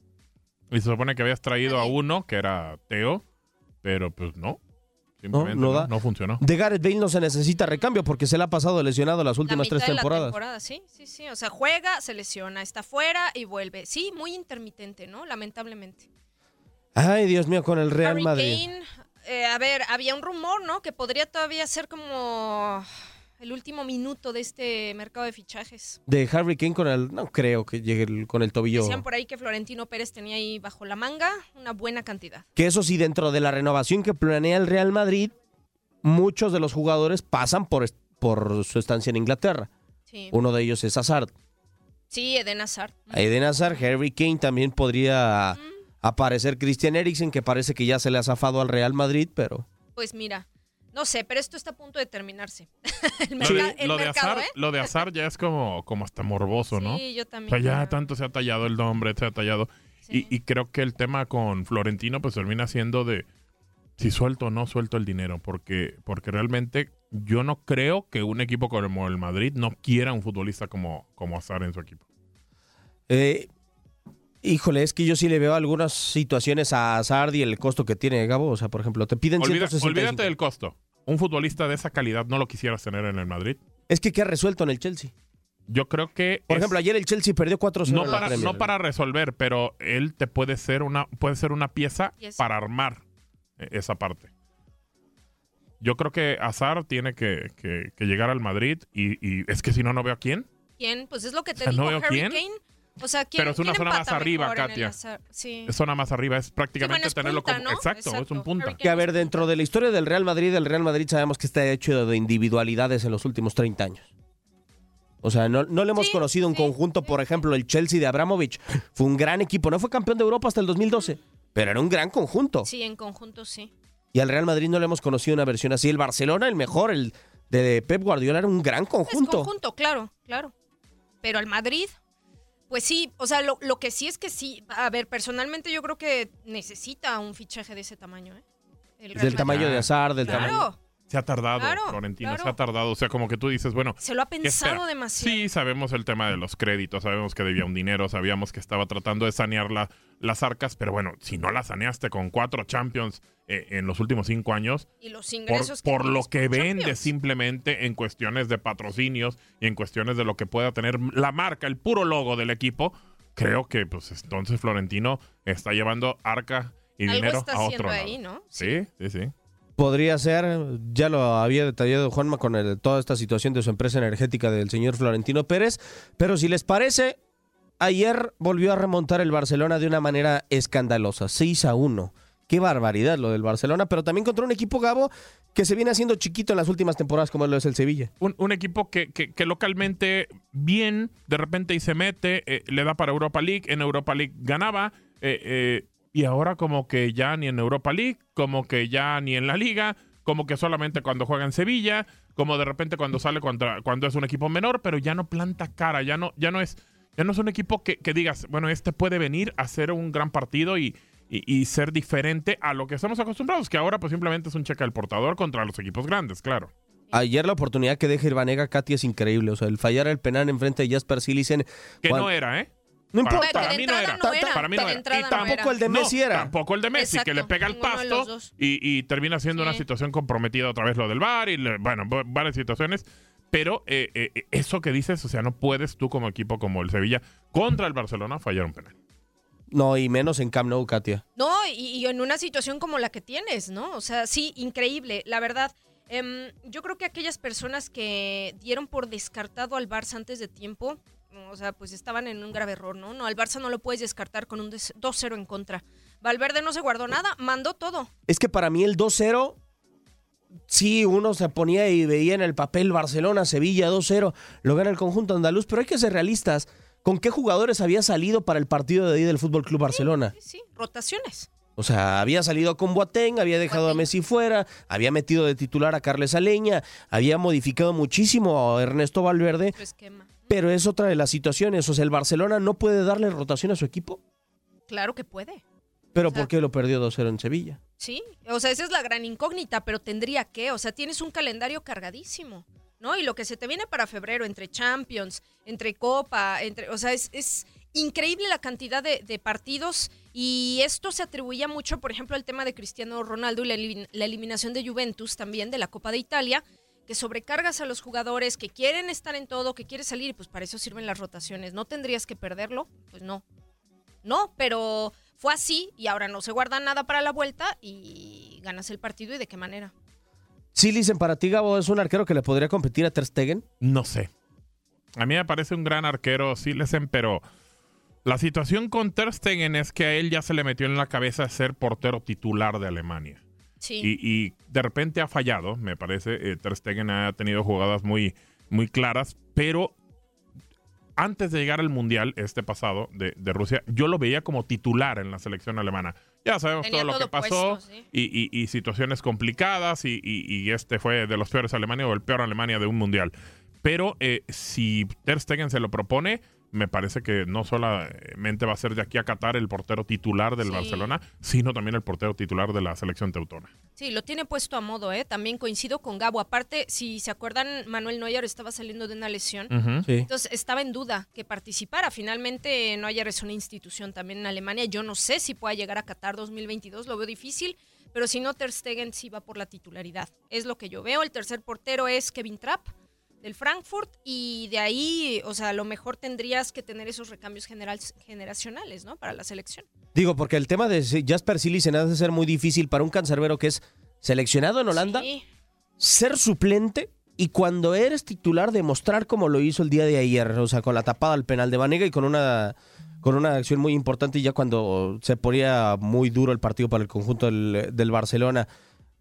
Y se supone que habías traído a uno, que era Teo, pero pues no. Simplemente no no, da. no funcionó. De Gareth Bale no se necesita recambio porque se le ha pasado lesionado las La últimas mitad tres de la temporadas. temporada, sí, sí, sí. O sea, juega, se lesiona, está fuera y vuelve. Sí, muy intermitente, ¿no? Lamentablemente. Ay, Dios mío, con el Real Harry Madrid. Kane, eh, a ver, había un rumor, ¿no? Que podría todavía ser como el último minuto de este mercado de fichajes. De Harry Kane con el. No creo que llegue el- con el tobillo. Decían por ahí que Florentino Pérez tenía ahí bajo la manga una buena cantidad. Que eso sí, dentro de la renovación que planea el Real Madrid, muchos de los jugadores pasan por, por su estancia en Inglaterra. Sí, Uno de ellos es Hazard. sí Eden Hazard. Eden Hazard, Harry Kane también podría aparecer Christian Eriksen, que parece que ya se le ha zafado al Real Madrid, pero. Pues mira, no sé, pero esto está a punto de terminarse. el, Lo de, el lo de mercado, Azar, ¿eh? lo de Azar ya es como, como hasta morboso, ¿no? Sí, yo O también. sea, ya tanto se ha tallado el nombre, se ha tallado. Sí. Y, y creo que el tema con Florentino pues termina siendo de si suelto o no suelto el dinero, porque, porque realmente yo no creo que un equipo como el Madrid no quiera un futbolista como, como Azar en su equipo. Eh, híjole, es que yo sí le veo algunas situaciones a Hazard y el costo que tiene Gabo. O sea, por ejemplo, te piden Olvida- 165. olvídate del costo. Un futbolista de esa calidad no lo quisieras tener en el Madrid. Es que ¿qué ha resuelto en el Chelsea? Yo creo que Por es- ejemplo, ayer el Chelsea perdió 4-0 no en la para, Premier. no para resolver, pero él te puede ser una, puede ser una pieza para armar eh, esa parte. Yo creo que Azar tiene que, que- que llegar al Madrid y, y es que si no, no veo a quién. ¿Quién? Pues es lo que te O sea, digo, no veo Harry quién. Kane. O sea, ¿quién, Pero es una quién zona más arriba, Katia. Sí. Es zona más arriba, es prácticamente bueno, es tenerlo punta, como... ¿no? Exacto, es un punta. Que a ver, dentro de la historia del Real Madrid, el Real Madrid sabemos que está hecho de individualidades en los últimos 30 años. O sea, no, no le hemos Sí, conocido un sí, conjunto, por ejemplo, el Chelsea de Abramovich. Fue un gran equipo, no fue campeón de Europa hasta el 2012, pero era un gran conjunto. Sí, en conjunto sí. Y al Real Madrid no le hemos conocido una versión así. El Barcelona, el mejor, el de Pep Guardiola, era un gran Es conjunto. conjunto, claro, claro. Pero al Madrid, pues sí, o sea, lo, lo que sí es que sí, a ver, personalmente yo creo que necesita un fichaje de ese tamaño, ¿eh? El Del tamaño de Azar, del tamaño. Claro, Se ha tardado, Claro, Florentino, claro. se ha tardado. O sea, como que tú dices, bueno, se lo ha ¿qué pensado demasiado. Sí, sabemos el tema de los créditos, sabemos que debía un dinero, sabíamos que estaba tratando de sanear la- las arcas, pero bueno, si no la saneaste con cuatro Champions eh, en los últimos cinco años, Y los por, ingresos que por lo que vende Champions. simplemente en cuestiones de patrocinios y en cuestiones de lo que pueda tener la marca, el puro logo del equipo, creo que pues entonces Florentino está llevando arca y Algo dinero está a otro lado. ahí, ¿no? Sí, sí, sí. Podría ser, ya lo había detallado Juanma con el- toda esta situación de su empresa energética del señor Florentino Pérez, pero si les parece, ayer volvió a remontar el Barcelona de una manera escandalosa, 6 a 1. Qué barbaridad lo del Barcelona, pero también contra un equipo Gabo que se viene haciendo chiquito en las últimas temporadas como lo es el Sevilla. Un, equipo que localmente bien, de repente y se mete, eh, le da para Europa League, en Europa League ganaba, eh, eh, y ahora como que ya ni en Europa League, como que ya ni en la liga, como que solamente cuando juega en Sevilla, como de repente cuando sale contra, cuando es un equipo menor, pero ya no planta cara, ya no, ya no es, ya no es un equipo que, que digas, bueno, este puede venir a hacer un gran partido y, y, y ser diferente a lo que estamos acostumbrados, que ahora pues simplemente es un cheque del portador contra los equipos grandes, claro. Ayer la oportunidad que deja Irbanega Katy es increíble. O sea, el fallar el penal enfrente de Jasper Silicen. Que no era, ¿eh? No importa. Para, mí no era. no era. Para mí no era. Y no tampoco era. el de Messi era. Tampoco el de Messi, que le pega el pasto y, y termina siendo una situación comprometida otra vez lo del VAR y, le- bueno, va- varias situaciones. Pero eh, eh, eso que dices, o sea, no puedes tú como equipo como el Sevilla contra el Barcelona fallar un penal. No, y menos en Camp Nou, Katia. No, y, y en una situación como la que tienes, ¿no? O sea, sí, increíble, la verdad. Em, yo creo que aquellas personas que dieron por descartado al Barça antes de tiempo, o sea, pues estaban en un grave error, ¿no? No, al Barça no lo puedes descartar con un des- 2-0 en contra. Valverde no se guardó nada, mandó todo. Es que para mí el 2-0, sí, uno se ponía y veía en el papel Barcelona, Sevilla 2-0, lo gana el conjunto andaluz, pero hay que ser realistas. ¿Con qué jugadores había salido para el partido de ahí del Fútbol Club Barcelona? Sí, rotaciones. O sea, había salido con Boateng, había dejado a Messi fuera, había metido de titular a Carles Aleña, había modificado muchísimo a Ernesto Valverde, pero es otra de las situaciones. O sea, el Barcelona no puede darle rotación a su equipo, Claro que puede. pero O sea- ¿por qué lo perdió 2-0 en Sevilla? Sí, o sea, esa es la gran incógnita, pero tendría que, o sea, tienes un calendario cargadísimo, ¿no? Y lo que se te viene para febrero, entre Champions, entre Copa, entre, o sea, es, es increíble la cantidad de, de partidos y esto se atribuía mucho, por ejemplo, al tema de Cristiano Ronaldo y la, la eliminación de Juventus también de la Copa de Italia, que sobrecargas a los jugadores que quieren estar en todo, que quieren salir, y pues para eso sirven las rotaciones. ¿No tendrías que perderlo? Pues no. No, pero fue así y ahora no se guarda nada para la vuelta y ganas el partido y de qué manera. Sí, dicen para ti, Gabo, es un arquero que le podría competir a Ter Stegen. No sé. A mí me parece un gran arquero, Silesen, pero la situación con Ter Stegen es que a él ya se le metió en la cabeza ser portero titular de Alemania. Sí. Y, y de repente ha fallado, me parece. Eh, Ter Stegen ha tenido jugadas muy, muy claras, pero antes de llegar al Mundial, este pasado, de, de Rusia, yo lo veía como titular en la selección alemana. Ya sabemos Tenía todo lo todo que pasó puesto, sí. y, y- y situaciones complicadas y, y- y este fue de los peores Alemania o el peor Alemania de un Mundial. Pero eh, si Ter Stegen se lo propone, me parece que no solamente va a ser de aquí a Qatar el portero titular del Sí. Barcelona, sino también el portero titular de la selección teutona. Sí, lo tiene puesto a modo, ¿eh? También coincido con Gabo. Aparte, si se acuerdan, Manuel Neuer estaba saliendo de una lesión. Sí. Entonces estaba en duda que participara. Finalmente, Neuer es una institución también en Alemania. Yo no sé si pueda llegar a Qatar 2022, lo veo difícil. Pero si no, Ter Stegen sí va por la titularidad. Es lo que yo veo. El tercer portero es Kevin Trapp del Frankfurt y de ahí, o sea, a lo mejor tendrías que tener esos recambios general- generacionales, ¿no? Para la selección. Digo, porque el tema de Jasper Silicen ha de ser muy difícil para un cancerbero que es seleccionado en Holanda, Sí. ser suplente y cuando eres titular demostrar como lo hizo el día de ayer, o sea, con la tapada al penal de Vanega y con una con una acción muy importante ya cuando se ponía muy duro el partido para el conjunto del, del Barcelona.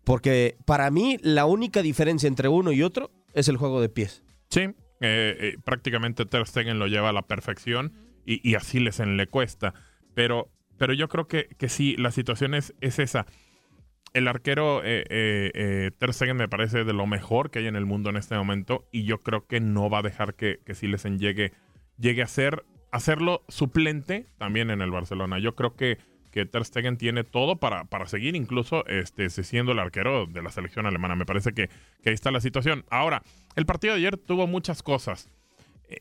Porque para mí la única diferencia entre uno y otro es el juego de pies. Sí, eh, eh, prácticamente Ter Stegen lo lleva a la perfección y, y a Silesen le cuesta. Pero, pero yo creo que, que sí, la situación es, es esa. El arquero eh, Ter Stegen me parece de lo mejor que hay en el mundo en este momento y yo creo que no va a dejar que, que Silesen llegue, llegue a ser hacerlo suplente también en el Barcelona. Yo creo que, que Ter Stegen tiene todo para, para seguir incluso este, siendo el arquero de la selección alemana. Me parece que, que ahí está la situación. Ahora, el partido de ayer tuvo muchas cosas. Eh,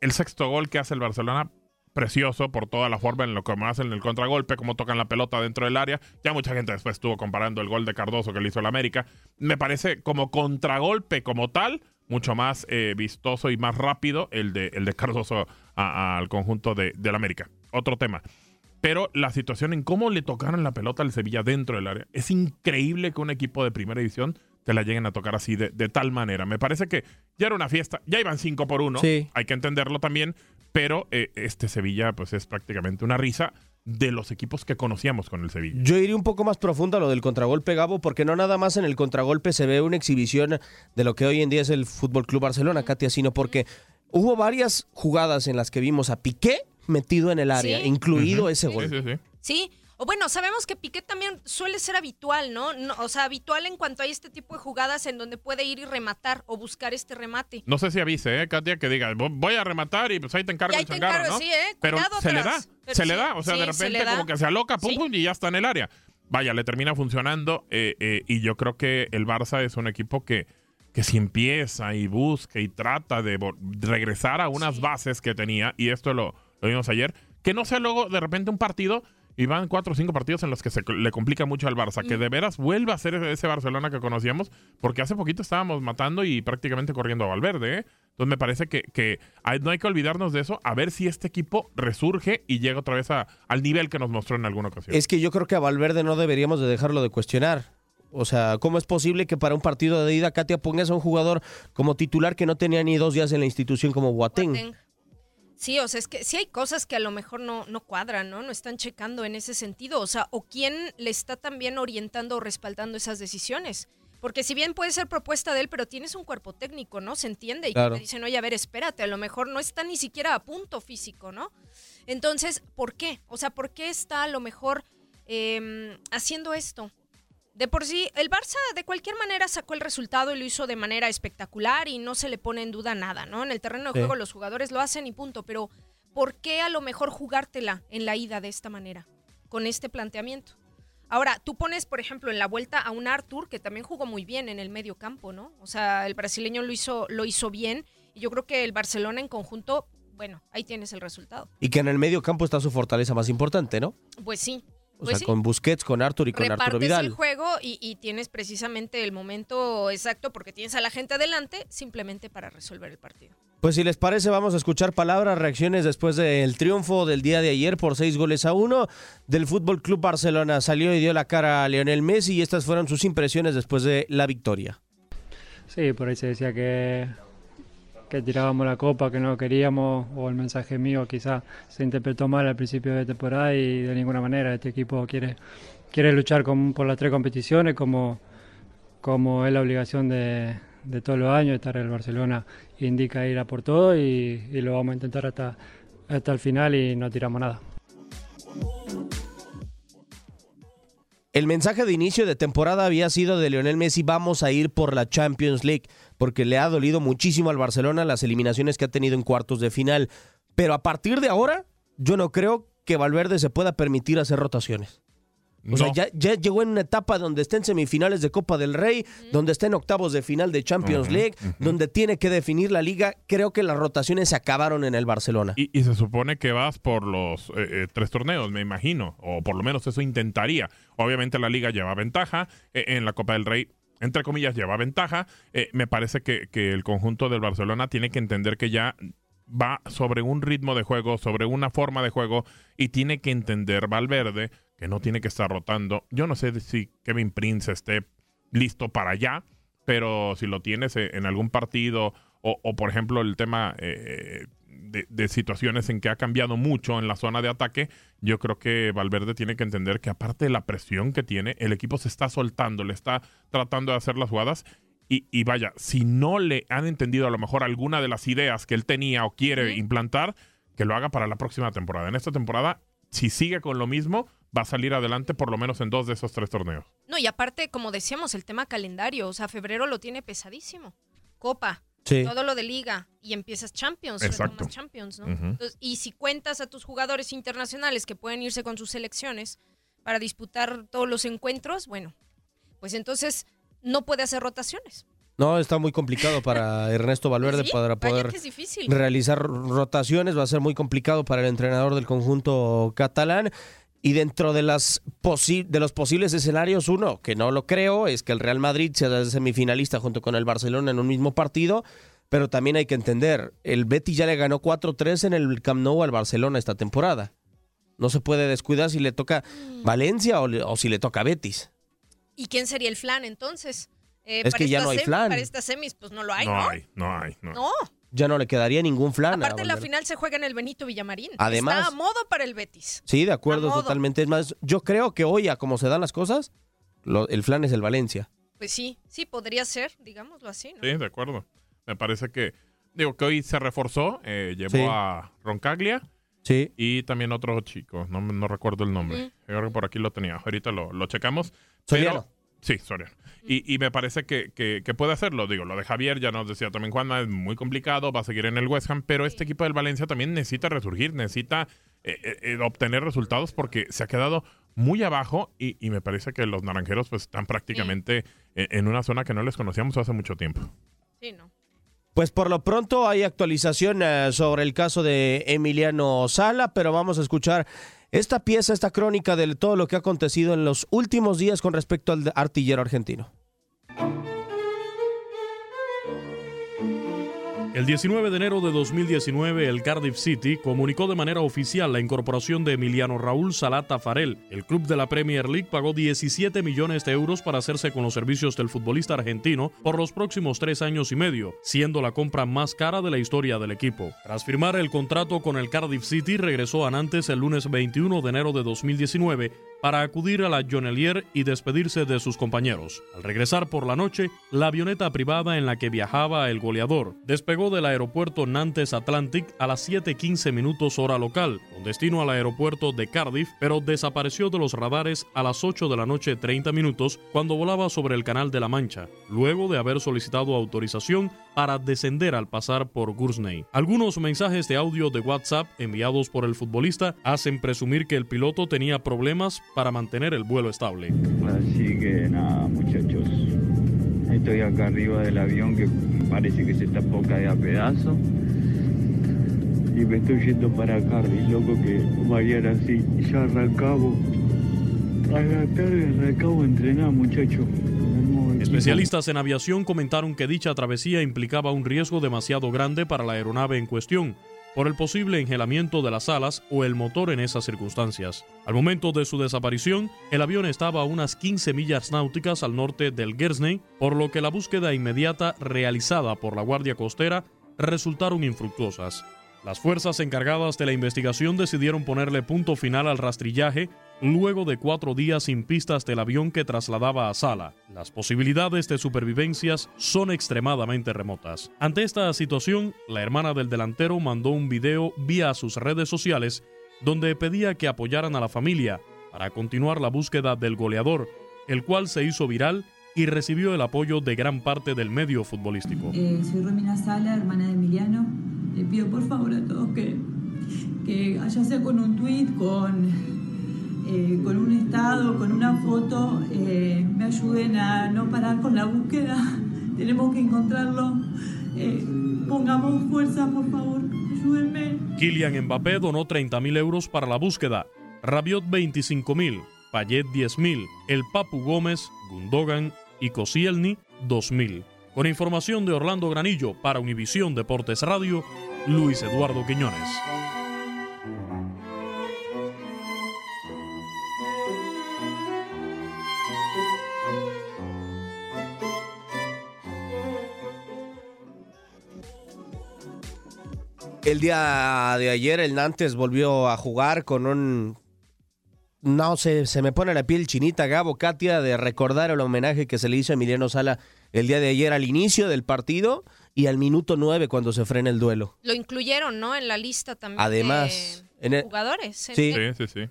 El sexto gol que hace el Barcelona, precioso por toda la forma en lo que hacen en el contragolpe, cómo tocan la pelota dentro del área. Ya mucha gente después estuvo comparando el gol de Cardoso que le hizo el América. Me parece como contragolpe como tal, mucho más eh, vistoso y más rápido el de, el de Cardoso al conjunto de, del América. Otro tema. Pero la situación en cómo le tocaron la pelota al Sevilla dentro del área. Es increíble que un equipo de primera división te la lleguen a tocar así de, de tal manera. Me parece que ya era una fiesta. Ya iban 5 por 1. Sí. Hay que entenderlo también. Pero eh, este Sevilla pues es prácticamente una risa de los equipos que conocíamos con el Sevilla. Yo iría un poco más profundo a lo del contragolpe, Gabo, porque no nada más en el contragolpe se ve una exhibición de lo que hoy en día es el Fútbol Club Barcelona, Katia, sino porque hubo varias jugadas en las que vimos a Piqué metido en el área, Sí. incluido ese Sí, gol. sí, sí. Sí, o bueno, sabemos que Piqué también suele ser habitual, ¿no? No, O sea, habitual en cuanto hay este tipo de jugadas en donde puede ir y rematar o buscar este remate. No sé si avise, ¿eh, Katia? Que diga, "Vo- voy a rematar y pues ahí te encargo Y ahí el te changarro, encargo, ¿no? sí, ¿eh? Pero Cuidado se le da. Pero se le sí, da. O sea, sí, de repente como que se aloca, pum, Sí. pum, y ya está en el área. Vaya, le termina funcionando eh, eh, y yo creo que el Barça es un equipo que, que si empieza y busca y trata de regresar a unas bases que tenía, y esto lo, lo vimos ayer, que no sea luego de repente un partido y van cuatro o cinco partidos en los que se le complica mucho al Barça, que de veras vuelva a ser ese- Barcelona que conocíamos, porque hace poquito estábamos matando y prácticamente corriendo a Valverde, ¿eh? Entonces me parece que, que hay- no hay que olvidarnos de eso, a ver si este equipo resurge y llega otra vez a- al nivel que nos mostró en alguna ocasión. Es que yo creo que a Valverde no deberíamos de dejarlo de cuestionar. O sea, ¿cómo es posible que para un partido de ida Katia pongas a un jugador como titular que no tenía ni dos días en la institución como Boateng? Boateng. Sí, o sea, es que sí hay cosas que a lo mejor no, no cuadran, ¿no? No están checando en ese sentido. O sea, o quién le está también orientando o respaldando esas decisiones. Porque si bien puede ser propuesta de él, pero tienes un cuerpo técnico, ¿no? Se entiende. Y Claro. te dicen, oye, a ver, espérate, a lo mejor no está ni siquiera a punto físico, ¿no? Entonces, ¿por qué? O sea, ¿por qué está a lo mejor eh, haciendo esto? De por sí, el Barça de cualquier manera sacó el resultado y lo hizo de manera espectacular y no se le pone en duda nada, ¿no? En el terreno de Sí. juego los jugadores lo hacen y punto, pero ¿por qué a lo mejor jugártela en la ida de esta manera, con este planteamiento? Ahora, tú pones, por ejemplo, en la vuelta a un Arthur que también jugó muy bien en el medio campo, ¿no? O sea, el brasileño lo hizo, lo hizo bien y yo creo que el Barcelona en conjunto, bueno, ahí tienes el resultado. Y que en el medio campo está su fortaleza más importante, ¿no? Pues sí. O pues sea, sí. con Busquets, con Arthur y con Arturo Vidal. el juego y, y tienes precisamente el momento exacto porque tienes a la gente adelante simplemente para resolver el partido. Pues si les parece, vamos a escuchar palabras, reacciones después del triunfo del día de ayer por seis goles a uno del Fútbol Club Barcelona. Salió y dio la cara a Lionel Messi y estas fueron sus impresiones después de la victoria. Sí, por ahí se decía que, que tirábamos la copa, que no queríamos, o el mensaje mío quizás se interpretó mal al principio de temporada y de ninguna manera este equipo quiere, quiere luchar con- por las tres competiciones como, como es la obligación de, de todos los años, estar el Barcelona indica ir a por todo y, y lo vamos a intentar hasta, hasta el final y no tiramos nada. El mensaje de inicio de temporada había sido de Lionel Messi, vamos a ir por la Champions League, porque le ha dolido muchísimo al Barcelona las eliminaciones que ha tenido en cuartos de final. Pero a partir de ahora, yo no creo que Valverde se pueda permitir hacer rotaciones. O sea, ya, ya llegó en una etapa donde está en semifinales de Copa del Rey, donde está en octavos de final de Champions League, donde tiene que definir la liga. Creo que las rotaciones se acabaron en el Barcelona. Y, y se supone que vas por los eh, eh, tres torneos, me imagino, o por lo menos eso intentaría. Obviamente la liga lleva ventaja, eh, en la Copa del Rey, entre comillas, lleva ventaja. Eh, me parece que, el conjunto del Barcelona tiene que entender que ya va sobre un ritmo de juego, sobre una forma de juego, y tiene que entender Valverde que no tiene que estar rotando. Yo no sé si Kevin Prince esté listo para allá, pero si lo tienes eh, en algún partido o, o, por ejemplo el tema eh, de, de situaciones en que ha cambiado mucho en la zona de ataque, yo creo que Valverde tiene que entender que aparte de la presión que tiene, el equipo se está soltando, le está tratando de hacer las jugadas y, y vaya, si no le han entendido a lo mejor alguna de las ideas que él tenía o quiere implantar, que lo haga para la próxima temporada. En esta temporada, si sigue con lo mismo, va a salir adelante por lo menos en dos de esos tres torneos. No, y aparte, como decíamos, el tema calendario, o sea, febrero lo tiene pesadísimo. Copa, Sí. todo lo de liga y empiezas Champions, Exacto. Champions, ¿no? Entonces, y si cuentas a tus jugadores internacionales que pueden irse con sus selecciones para disputar todos los encuentros, bueno, pues entonces no puede hacer rotaciones. No, está muy complicado para Ernesto Valverde Sí, para poder realizar rotaciones. Va a ser muy complicado para el entrenador del conjunto catalán. Y dentro de, las posi- de los posibles escenarios, uno, que no lo creo, es que el Real Madrid sea semifinalista junto con el Barcelona en un mismo partido. Pero también hay que entender, el Betis ya le ganó 4-3 en el Camp Nou al Barcelona esta temporada. No se puede descuidar si le toca Mm. Valencia o, le- o si le toca Betis. ¿Y quién sería el flan entonces? Eh, Es que ya estas no hay flan. Para estas semis, pues no lo hay, no, ¿no? hay, no hay, no. No. Ya no le quedaría ningún flan. Aparte, la final se juega en el Benito Villamarín. Además- Está a modo para el Betis. Sí, de acuerdo, totalmente. Es más, yo creo que hoy, a como se dan las cosas, lo- el flan es el Valencia. Pues sí, sí, podría ser, digámoslo así, ¿no? Sí, de acuerdo. Me parece que Digo que hoy se reforzó, eh, llevó Sí. a Roncaglia Sí. y también otro chico, no, me- no recuerdo el nombre. Ujú. Creo que por aquí lo tenía, ahorita lo, lo checamos. Soriano. Sí, Soriano. Y, y me parece que, que- que puede hacerlo. Digo, lo de Javier, ya nos decía también Juanma, es muy complicado, va a seguir en el West Ham, pero este equipo del Valencia también necesita resurgir, necesita eh, eh, eh, obtener resultados porque se ha quedado muy abajo y, y me parece que los naranjeros pues están prácticamente en, en una zona que no les conocíamos hace mucho tiempo. Sí, no. Pues por lo pronto hay actualización eh, sobre el caso de Emiliano Sala, pero vamos a escuchar esta pieza, esta crónica de todo lo que ha acontecido en los últimos días con respecto al artillero argentino. El 19 de enero de 2019, el Cardiff City comunicó de manera oficial la incorporación de Emiliano Raúl Salah Tafarel. El club de la Premier League pagó 17 millones de euros para hacerse con los servicios del futbolista argentino por los próximos tres años y medio, siendo la compra más cara de la historia del equipo. Tras firmar el contrato con el Cardiff City, regresó a Nantes el lunes 21 de enero de 2019 para acudir a la Jonelier y despedirse de sus compañeros. Al regresar por la noche, la avioneta privada en la que viajaba el goleador despegó del aeropuerto Nantes Atlantic a las 7:15 minutos hora local, con destino al aeropuerto de Cardiff, pero desapareció de los radares a las 8 de la noche 30 minutos cuando volaba sobre el Canal de la Mancha, luego de haber solicitado autorización para descender al pasar por Guernsey. Algunos mensajes de audio de WhatsApp enviados por el futbolista hacen presumir que el piloto tenía problemas para mantener el vuelo estable. Estoy acá arriba del avión que parece que se a caer a pedazos. Y me estoy yendo para Cardiff, loco, que mañana sí, ya arrancamos. A la tarde arrancamos a entrenar, muchachos. Especialistas en aviación comentaron que dicha travesía implicaba un riesgo demasiado grande para la aeronave en cuestión, por el posible engelamiento de las alas o el motor en esas circunstancias. Al momento de su desaparición, el avión estaba a unas 15 millas náuticas al norte del Guernsey, por lo que la búsqueda inmediata realizada por la Guardia Costera resultaron infructuosas. Las fuerzas encargadas de la investigación decidieron ponerle punto final al rastrillaje luego de cuatro días sin pistas del avión que trasladaba a Sala. Las posibilidades de supervivencias son extremadamente remotas. Ante esta situación, la hermana del delantero mandó un video vía sus redes sociales donde pedía que apoyaran a la familia para continuar la búsqueda del goleador, el cual se hizo viral y recibió el apoyo de gran parte del medio futbolístico. Eh, soy Romina Sala, hermana de Emiliano. Le pido por favor a todos que, que sea con un tweet, con, eh, con un estado, con una foto, eh, me ayuden a no parar con la búsqueda. Tenemos que encontrarlo. Eh, pongamos fuerza, por favor. Ayúdenme. Kylian Mbappé donó 30.000 euros para la búsqueda, Rabiot 25.000, Payet 10.000, El Papu Gómez, Gundogan y Koscielny 2.000. Con información de Orlando Granillo para Univisión Deportes Radio, Luis Eduardo Quiñones. El día de ayer el Nantes volvió a jugar con un... No sé, se me pone la piel chinita, Gabo, Katia, de recordar el homenaje que se le hizo a Emiliano Sala el día de ayer al inicio del partido y al minuto nueve cuando se frena el duelo. Lo incluyeron, ¿no? En la lista también. Además, de en el- jugadores. Sí. Es- Sí, sí, sí.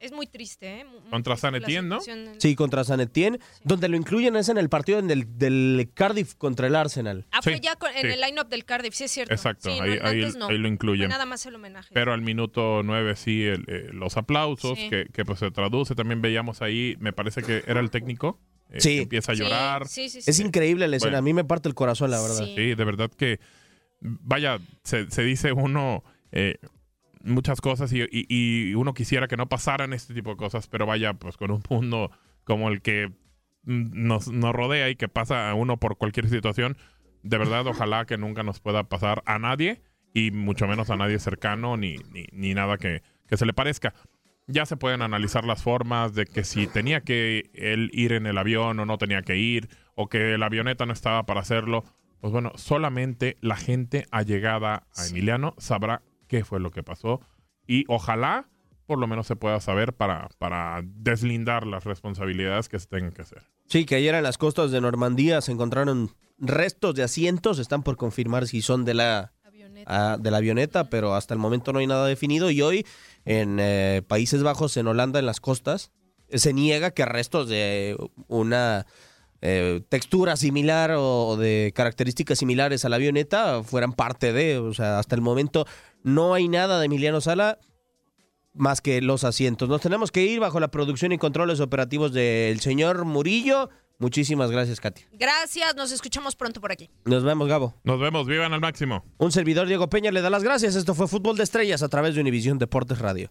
Es muy triste, ¿eh? Contra muy San triste la Etienne, ¿no? Sí, contra San Etienne, donde lo incluyen es en el partido en el- del Cardiff contra el Arsenal. Ah, fue ya con- en sí. el line-up del Cardiff, sí es cierto. Exacto, Sí, no, ahí, no. lo incluyen. Fue nada más el homenaje. Pero al minuto 9 sí, el, eh, los aplausos, Sí. que, que, pues se traduce. También veíamos ahí, me parece que era el técnico. eh, Sí. que empieza a llorar. sí, sí, sí. Es increíble la escena, Bueno. a mí me parte el corazón, la verdad. Sí, de verdad que, vaya, se, se dice uno eh, muchas cosas y, y- y uno quisiera que no pasaran este tipo de cosas, pero vaya, pues con un mundo como el que nos, nos rodea y que pasa a uno por cualquier situación, de verdad, ojalá que nunca nos pueda pasar a nadie y mucho menos a nadie cercano ni, ni, ni nada que, que se le parezca. Ya se pueden analizar las formas de que si tenía que él ir en el avión o no tenía que ir, o que la avioneta no estaba para hacerlo. Pues bueno, solamente la gente allegada a Emiliano sabrá qué fue lo que pasó y ojalá por lo menos se pueda saber para, para deslindar las responsabilidades que se tengan que hacer. Sí, que ayer en las costas de Normandía se encontraron restos de asientos, están por confirmar si son de la avioneta, de la avioneta pero hasta el momento no hay nada definido. Y hoy en eh, Países Bajos, en Holanda, en las costas, se niega que restos de una eh, textura similar o de características similares a la avioneta fueran parte de, o sea, hasta el momento no hay nada de Emiliano Sala más que los asientos. Nos tenemos que ir bajo la producción y controles operativos del señor Murillo. Muchísimas gracias, Katy. Gracias, nos escuchamos pronto por aquí. Nos vemos, Gabo. Nos vemos, vivan al máximo. Un servidor Diego Peña le da las gracias. Esto fue Fútbol de Estrellas a través de Univisión Deportes Radio.